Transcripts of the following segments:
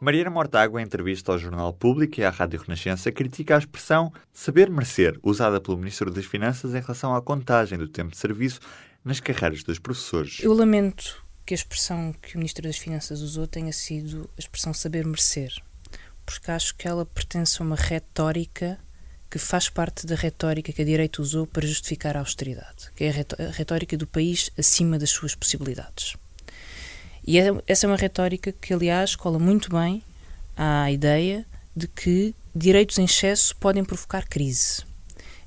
Mariana Mortágua, em entrevista ao Jornal Público e à Rádio Renascença, critica a expressão saber merecer, usada pelo Ministro das Finanças em relação à contagem do tempo de serviço nas carreiras dos professores. Eu lamento que a expressão que o Ministro das Finanças usou tenha sido a expressão saber merecer, porque acho que ela pertence a uma retórica que faz parte da retórica que a direita usou para justificar a austeridade, que é a retórica do país acima das suas possibilidades. E é, essa é uma retórica que, aliás, cola muito bem à ideia de que direitos em excesso podem provocar crise.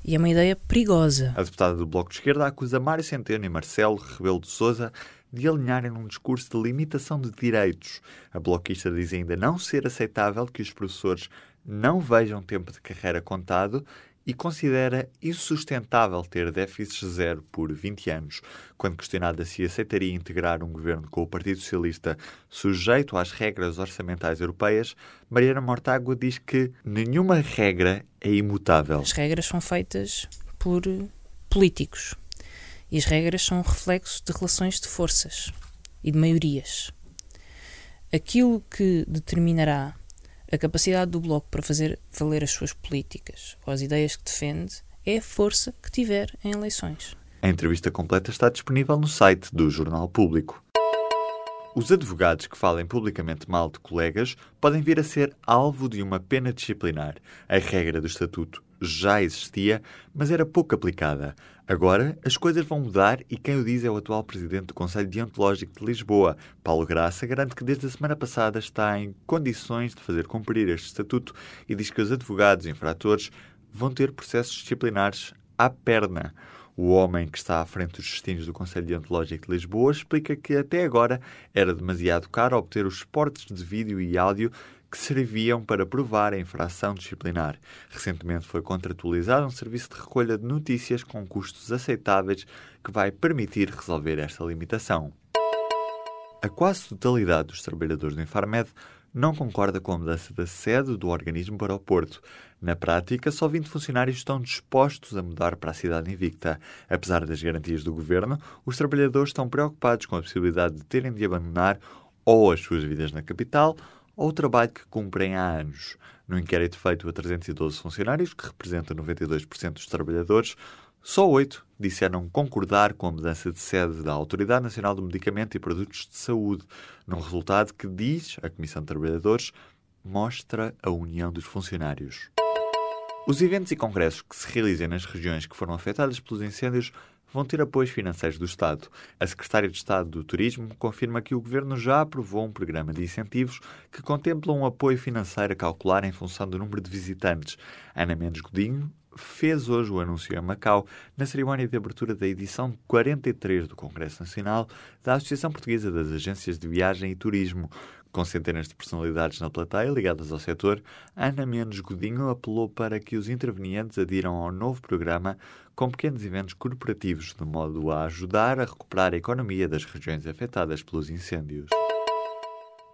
E é uma ideia perigosa. A deputada do Bloco de Esquerda acusa Mário Centeno e Marcelo Rebelo de Sousa de alinharem num discurso de limitação de direitos. A bloquista diz ainda não ser aceitável que os professores não vejam tempo de carreira contado e considera insustentável ter déficit zero por 20 anos. Quando questionada se aceitaria integrar um governo com o Partido Socialista sujeito às regras orçamentais europeias, Mariana Mortágua diz que nenhuma regra é imutável. As regras são feitas por políticos e as regras são um reflexo de relações de forças e de maiorias. Aquilo que determinará a capacidade do Bloco para fazer valer as suas políticas ou as ideias que defende é a força que tiver em eleições. A entrevista completa está disponível no site do Jornal Público. Os advogados que falem publicamente mal de colegas podem vir a ser alvo de uma pena disciplinar. A regra do Estatuto já existia, mas era pouco aplicada. Agora, as coisas vão mudar e quem o diz é o atual presidente do Conselho Deontológico de Lisboa. Paulo Graça garante que desde a semana passada está em condições de fazer cumprir este estatuto e diz que os advogados infratores vão ter processos disciplinares à perna. O homem que está à frente dos destinos do Conselho Deontológico de Lisboa explica que até agora era demasiado caro obter os suportes de vídeo e áudio que serviam para provar a infração disciplinar. Recentemente foi contratualizado um serviço de recolha de notícias com custos aceitáveis que vai permitir resolver esta limitação. A quase totalidade dos trabalhadores do Infarmed não concorda com a mudança da sede do organismo para o Porto. Na prática, só 20 funcionários estão dispostos a mudar para a cidade invicta. Apesar das garantias do governo, os trabalhadores estão preocupados com a possibilidade de terem de abandonar ou as suas vidas na capital o trabalho que cumprem há anos. No inquérito feito a 312 funcionários, que representa 92% dos trabalhadores, só oito disseram concordar com a mudança de sede da Autoridade Nacional do Medicamento e Produtos de Saúde, num resultado que, diz a Comissão de Trabalhadores, mostra a união dos funcionários. Os eventos e congressos que se realizem nas regiões que foram afetadas pelos incêndios vão ter apoios financeiros do Estado. A Secretária de Estado do Turismo confirma que o Governo já aprovou um programa de incentivos que contempla um apoio financeiro a calcular em função do número de visitantes. Ana Mendes Godinho fez hoje o anúncio em Macau, na cerimónia de abertura da edição 43 do Congresso Nacional da Associação Portuguesa das Agências de Viagem e Turismo. Com centenas de personalidades na plateia ligadas ao setor, Ana Mendes Godinho apelou para que os intervenientes adiram ao novo programa com pequenos eventos corporativos, de modo a ajudar a recuperar a economia das regiões afetadas pelos incêndios.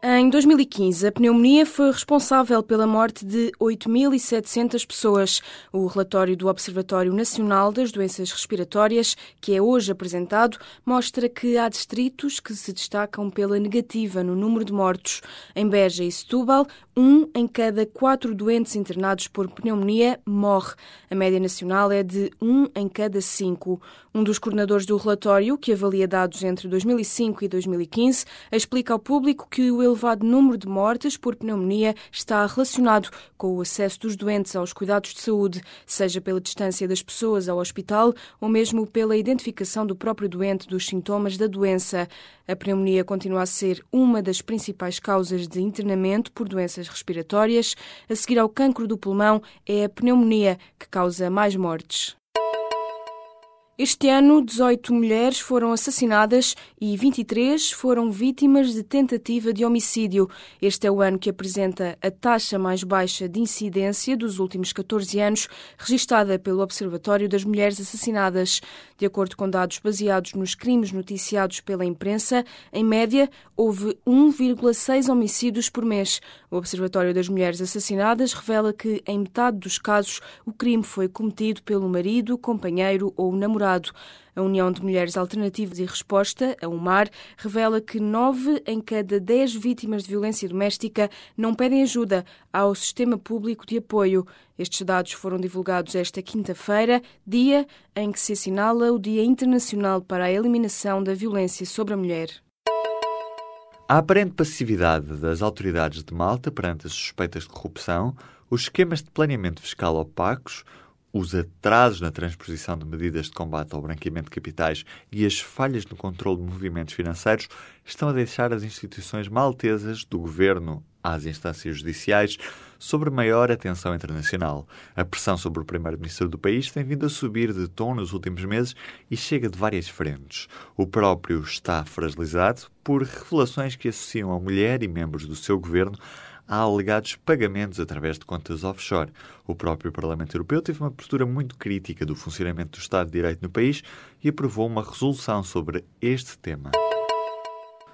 Em 2015, a pneumonia foi responsável pela morte de 8.700 pessoas. O relatório do Observatório Nacional das Doenças Respiratórias, que é hoje apresentado, mostra que há distritos que se destacam pela negativa no número de mortos. Em Beja e Setúbal, um em cada quatro doentes internados por pneumonia morre. A média nacional é de um em cada cinco. Um dos coordenadores do relatório, que avalia dados entre 2005 e 2015, explica ao público que o elevado número de mortes por pneumonia está relacionado com o acesso dos doentes aos cuidados de saúde, seja pela distância das pessoas ao hospital ou mesmo pela identificação do próprio doente dos sintomas da doença. A pneumonia continua a ser uma das principais causas de internamento por doenças respiratórias. A seguir ao cancro do pulmão, é a pneumonia que causa mais mortes. Este ano, 18 mulheres foram assassinadas e 23 foram vítimas de tentativa de homicídio. Este é o ano que apresenta a taxa mais baixa de incidência dos últimos 14 anos, registada pelo Observatório das Mulheres Assassinadas. De acordo com dados baseados nos crimes noticiados pela imprensa, em média, houve 1,6 homicídios por mês. O Observatório das Mulheres Assassinadas revela que, em metade dos casos, o crime foi cometido pelo marido, companheiro ou namorado a União de Mulheres Alternativas e Resposta, a UMAR, revela que nove em cada dez vítimas de violência doméstica não pedem ajuda ao sistema público de apoio. Estes dados foram divulgados esta quinta-feira, dia em que se assinala o Dia Internacional para a Eliminação da Violência sobre a Mulher. A aparente passividade das autoridades de Malta perante as suspeitas de corrupção, os esquemas de planeamento fiscal opacos, os atrasos na transposição de medidas de combate ao branqueamento de capitais e as falhas no controle de movimentos financeiros estão a deixar as instituições maltesas, do governo às instâncias judiciais, sobre maior atenção internacional. A pressão sobre o primeiro-ministro do país tem vindo a subir de tom nos últimos meses e chega de várias frentes. O próprio está fragilizado por revelações que associam a mulher e membros do seu governo há alegados pagamentos através de contas offshore. O próprio Parlamento Europeu teve uma postura muito crítica do funcionamento do Estado de Direito no país e aprovou uma resolução sobre este tema.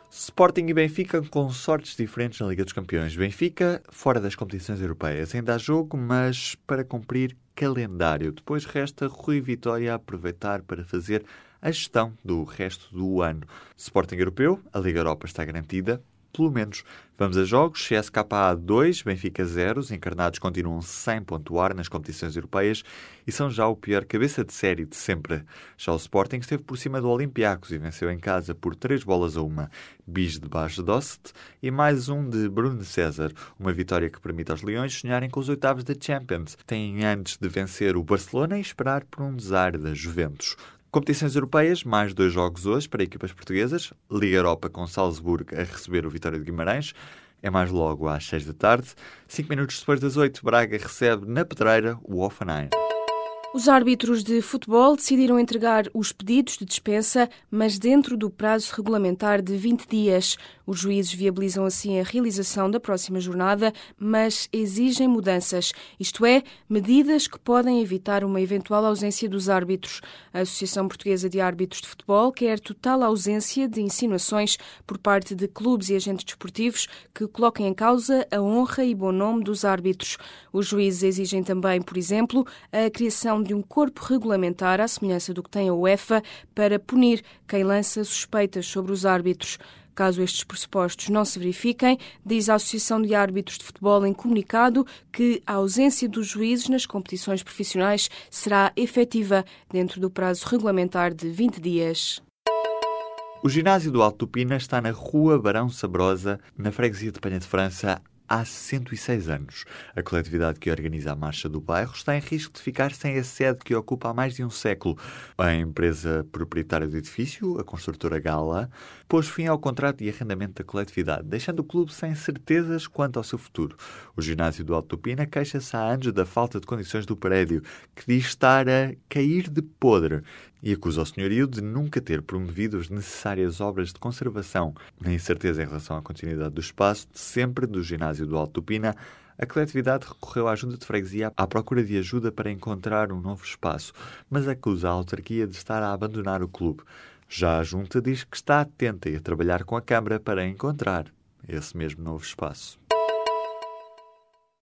Sporting e Benfica com sortes diferentes na Liga dos Campeões. Benfica fora das competições europeias. Ainda há jogo, mas para cumprir calendário. Depois resta Rui Vitória a aproveitar para fazer a gestão do resto do ano. Sporting Europeu, a Liga Europa está garantida pelo menos. Vamos a jogos. CSKA 2, Benfica 0. Os encarnados continuam sem pontuar nas competições europeias e são já o pior cabeça de série de sempre. Já o Sporting esteve por cima do Olympiacos e venceu em casa por 3 bolas a uma. Bis de Bas Dost e mais um de Bruno César. Uma vitória que permite aos Leões sonharem com os oitavos da Champions. Têm antes de vencer o Barcelona e esperar por um desar da Juventus. Competições europeias, mais dois jogos hoje para equipas portuguesas. Liga Europa com Salzburgo a receber o Vitória de Guimarães. É mais logo às 6 da tarde. Cinco minutos depois das 8, Braga recebe na pedreira o Offenheim. Os árbitros de futebol decidiram entregar os pedidos de dispensa, mas dentro do prazo regulamentar de 20 dias. Os juízes viabilizam assim a realização da próxima jornada, mas exigem mudanças, isto é, medidas que podem evitar uma eventual ausência dos árbitros. A Associação Portuguesa de Árbitros de Futebol quer total ausência de insinuações por parte de clubes e agentes desportivos que coloquem em causa a honra e bom nome dos árbitros. Os juízes exigem também, por exemplo, a criação de um corpo regulamentar à semelhança do que tem a UEFA para punir quem lança suspeitas sobre os árbitros. Caso estes pressupostos não se verifiquem, diz a Associação de Árbitros de Futebol em comunicado que a ausência dos juízes nas competições profissionais será efetiva dentro do prazo regulamentar de 20 dias. O ginásio do Alto Pina está na Rua Barão Sabrosa, na freguesia de Penha de França, há 106 anos. A coletividade que organiza a Marcha do Bairro está em risco de ficar sem a sede que ocupa há mais de um século. A empresa proprietária do edifício, a construtora Gala, pôs fim ao contrato de arrendamento da coletividade, deixando o clube sem certezas quanto ao seu futuro. O ginásio do Alto Pina queixa-se há anos da falta de condições do prédio, que diz estar a cair de podre e acusa o senhorio de nunca ter promovido as necessárias obras de conservação. Na incerteza em relação à continuidade do espaço, sempre do ginásio do Alto Pina, a coletividade recorreu à Junta de Freguesia à procura de ajuda para encontrar um novo espaço, mas acusa a autarquia de estar a abandonar o clube. Já a Junta diz que está atenta e a trabalhar com a Câmara para encontrar esse mesmo novo espaço.